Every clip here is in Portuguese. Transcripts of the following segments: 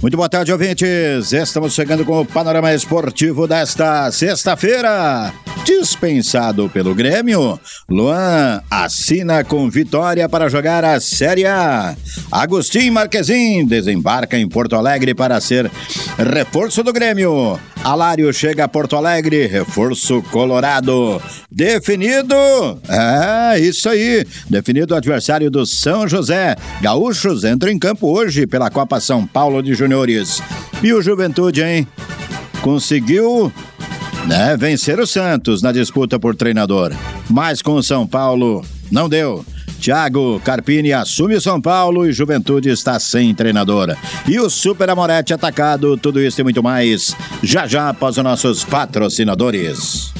Muito boa tarde, ouvintes. Estamos chegando com o panorama esportivo desta sexta-feira. Dispensado pelo Grêmio, Luan assina com vitória para jogar a Série A. Agostinho Marquezin desembarca em Porto Alegre para ser reforço do Grêmio. Alário chega a Porto Alegre, reforço colorado. Definido? É, isso aí. Definido o adversário do São José. Gaúchos entram em campo hoje pela Copa São Paulo de Juniores. E o Juventude, hein? Conseguiu né, vencer o Santos na disputa por treinador. Mas com o São Paulo não deu. Thiago Carpini assume São Paulo e Juventude está sem treinadora. E o Super Amorete atacado, tudo isso e muito mais, já já após os nossos patrocinadores.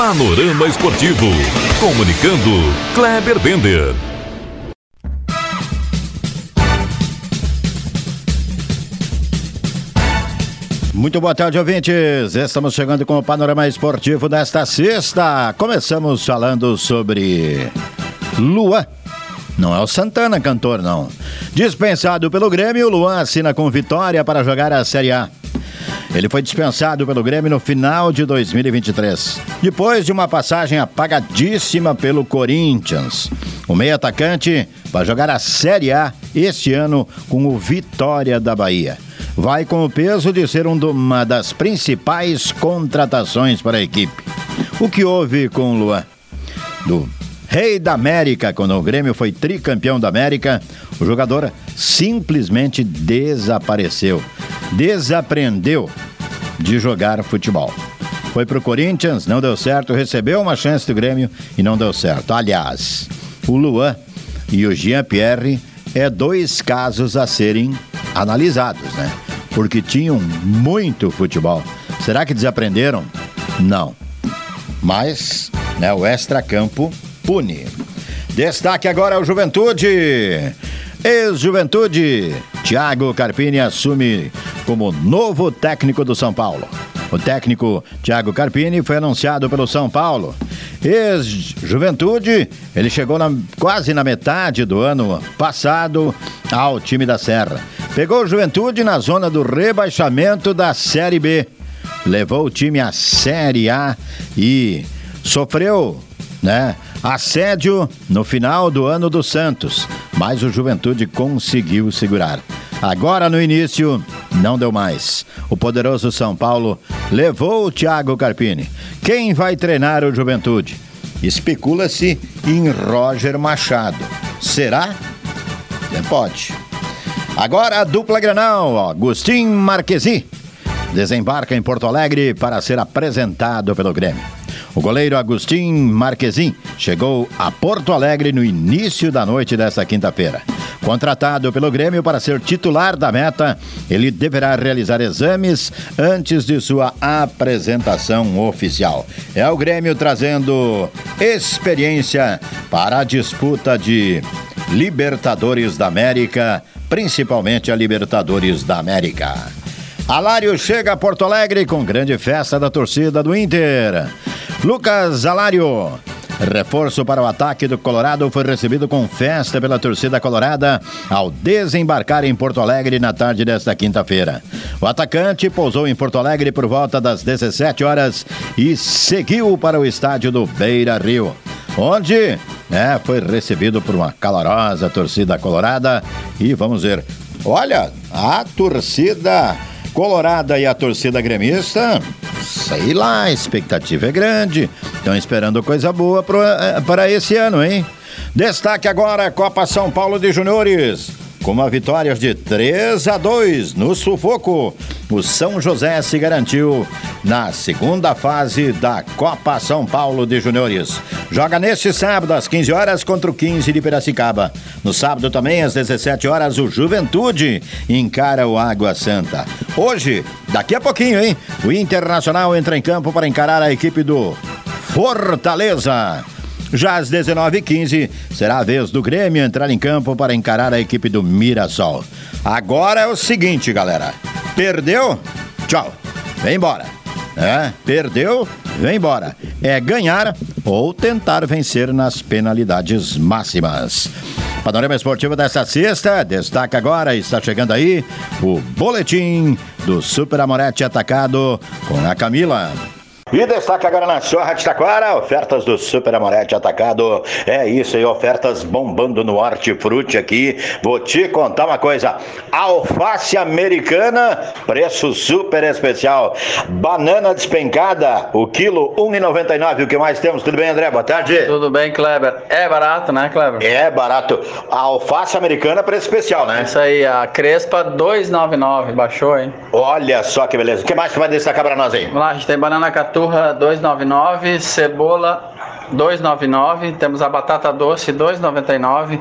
Panorama Esportivo. Comunicando, Kleber Bender. Muito boa tarde, ouvintes. Estamos chegando com o panorama esportivo desta sexta. Começamos falando sobre Lua. Não é o Santana cantor, não. Dispensado pelo Grêmio, Luan assina com vitória para jogar a Série A. Ele foi dispensado pelo Grêmio no final de 2023, depois de uma passagem apagadíssima pelo Corinthians. O meio atacante vai jogar a Série A este ano com o Vitória da Bahia. Vai com o peso de ser uma das principais contratações para a equipe. O que houve com o Luan? Do Rei da América, quando o Grêmio foi tricampeão da América, o jogador simplesmente desapareceu desaprendeu de jogar futebol. Foi pro Corinthians, não deu certo, recebeu uma chance do Grêmio e não deu certo. Aliás, o Luan e o Jean-Pierre é dois casos a serem analisados, né? Porque tinham muito futebol. Será que desaprenderam? Não. Mas, né, o extracampo pune. Destaque agora o Juventude. Ex-Juventude. Thiago Carpini assume como novo técnico do São Paulo. O técnico Thiago Carpini foi anunciado pelo São Paulo. Ex-Juventude, ele chegou na, quase na metade do ano passado ao time da Serra. Pegou o Juventude na zona do rebaixamento da Série B. Levou o time à Série A e sofreu, né? Assédio no final do ano do Santos, mas o Juventude conseguiu segurar. Agora no início, não deu mais. O poderoso São Paulo levou o Thiago Carpini. Quem vai treinar o Juventude? Especula-se em Roger Machado. Será? Pode. Agora a dupla Granal, Agostinho Marquesi, desembarca em Porto Alegre para ser apresentado pelo Grêmio. O goleiro Agostinho Marquesim chegou a Porto Alegre no início da noite desta quinta-feira. Contratado pelo Grêmio para ser titular da meta, ele deverá realizar exames antes de sua apresentação oficial. É o Grêmio trazendo experiência para a disputa de Libertadores da América, principalmente a Libertadores da América. Alário chega a Porto Alegre com grande festa da torcida do Inter. Lucas Alário Reforço para o ataque do Colorado foi recebido com festa pela torcida colorada ao desembarcar em Porto Alegre na tarde desta quinta-feira. O atacante pousou em Porto Alegre por volta das 17 horas e seguiu para o estádio do Beira Rio. onde né, foi recebido por uma calorosa torcida colorada. E vamos ver, olha, a torcida colorada e a torcida gremista, sei lá, a expectativa é grande. Estão esperando coisa boa eh, para esse ano, hein? Destaque agora Copa São Paulo de Juniores. Com uma vitória de 3 a 2 no sufoco, o São José se garantiu na segunda fase da Copa São Paulo de Juniores. Joga neste sábado às 15 horas contra o 15 de Piracicaba. No sábado também às 17 horas o Juventude encara o Água Santa. Hoje, daqui a pouquinho, hein? O Internacional entra em campo para encarar a equipe do Fortaleza. Já às 19h15, será a vez do Grêmio entrar em campo para encarar a equipe do Mirassol. Agora é o seguinte, galera. Perdeu? Tchau. Vem embora. É, perdeu? Vem embora. É ganhar ou tentar vencer nas penalidades máximas. Panorama Esportivo dessa sexta, destaca agora, está chegando aí, o boletim do Super Amorete Atacado com a Camila. E destaque agora na sua Rádio Taquara, ofertas do Super Amorete Atacado. É isso aí, ofertas bombando no hortifruti aqui. Vou te contar uma coisa: alface americana, preço super especial. Banana despencada, o quilo R$ 1,99. O que mais temos? Tudo bem, André? Boa tarde. Tudo bem, Kleber. É barato, né, Kleber? É barato. A alface americana, preço especial, né? Isso aí, a Crespa 2,99. Baixou, hein? Olha só que beleza. O que mais que vai destacar para nós aí? Vamos lá, a gente tem banana catu turra 2,99, cebola 2,99. Temos a batata doce 2,99,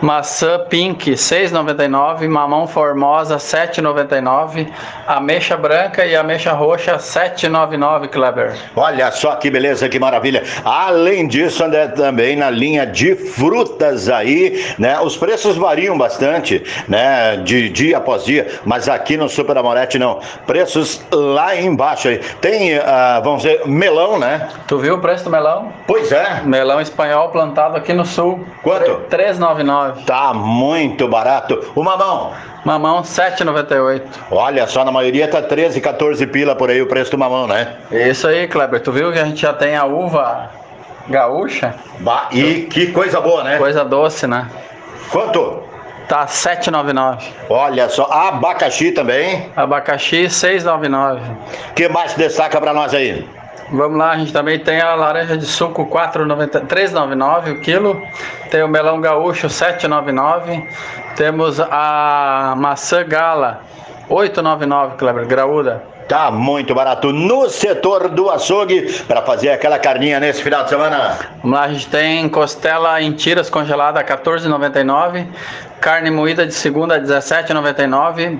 maçã pink 6,99, mamão formosa 7,99, ameixa branca e ameixa roxa 7,99, Kleber. Olha só que beleza, que maravilha. Além disso, André, também na linha de frutas aí, né? Os preços variam bastante, né? De dia após dia, mas aqui no Super Amorete não. Preços lá embaixo aí. Tem, uh, vamos dizer, melão, né? Tu viu o preço do melão? Pois Pois é. Melão espanhol plantado aqui no sul. Quanto? 3,99. Tá muito barato. O mamão? Mamão 7,98. Olha só, na maioria tá 13, 14 pila por aí o preço do mamão, né? Isso aí, Kleber. Tu viu que a gente já tem a uva gaúcha? Bah, e que coisa boa, né? Coisa doce, né? Quanto? Tá 7,99. Olha só, abacaxi também? Abacaxi 6,99. que mais destaca para nós aí? Vamos lá, a gente também tem a laranja de suco 3,99 o quilo. Tem o melão gaúcho 7,99. Temos a maçã gala 8,99, Kleber, graúda. Tá muito barato no setor do açougue para fazer aquela carninha nesse final de semana. Vamos lá, a gente tem costela em tiras congelada 14,99, carne moída de segunda 17,99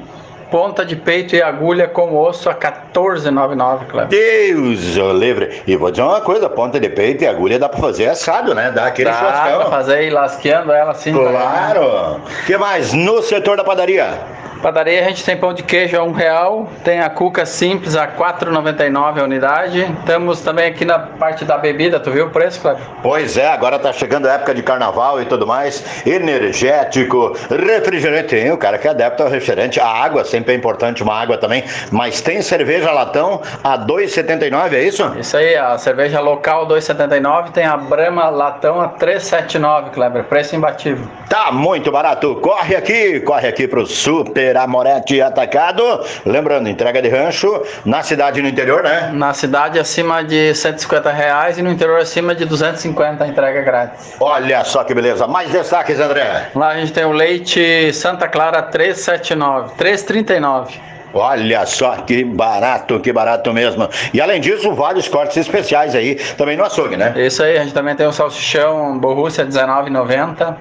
ponta de peito e agulha com osso a 14,99, Cleber. Deus, eu livre. E vou dizer uma coisa, ponta de peito e agulha dá pra fazer assado, né? Dá aquele dá churrascão. Dá pra fazer e lasqueando ela assim. Tá claro. O que mais? No setor da padaria? Padaria a gente tem pão de queijo a um real, tem a cuca simples a 4,99 a unidade. Temos também aqui na parte da bebida, tu viu o preço, Cleber? Pois é, agora tá chegando a época de carnaval e tudo mais. Energético, refrigerante. Tem o cara que é adepto ao refrigerante. A água sempre é importante, uma água também. Mas tem cerveja latão a 2,79, é isso? Isso aí, a cerveja local 2,79, tem a Brahma latão a 3,79, Kleber. Preço imbatível. Tá muito barato. Corre aqui, corre aqui pro super Amorete Atacado. Lembrando, entrega de rancho na cidade e no interior, né? Na cidade acima de 150 reais e no interior acima de 250 entrega grátis. Olha só que beleza. Mais destaques, André. Lá a gente tem o leite Santa Clara 379, 339. Olha só que barato, que barato mesmo. E além disso, vários cortes especiais aí também no açougue, né? Isso aí, a gente também tem o salsichão Borrússia 19,90.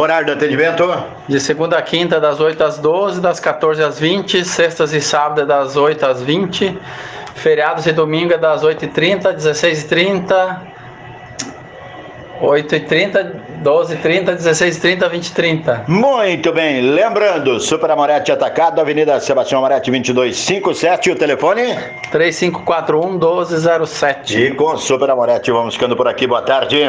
Horário de atendimento? De segunda a quinta, das 8 às 12, das 14 às 20, sextas e sábados das 8 às 20, feriados e domingo é das 8h30, 16h30, 8h30, 12h30, 16h30, 20h30. Muito bem, lembrando, Super Amorete Atacado, Avenida Sebastião Amorete 2257, o telefone? 3541 1207. E com Super Amorete vamos ficando por aqui, boa tarde.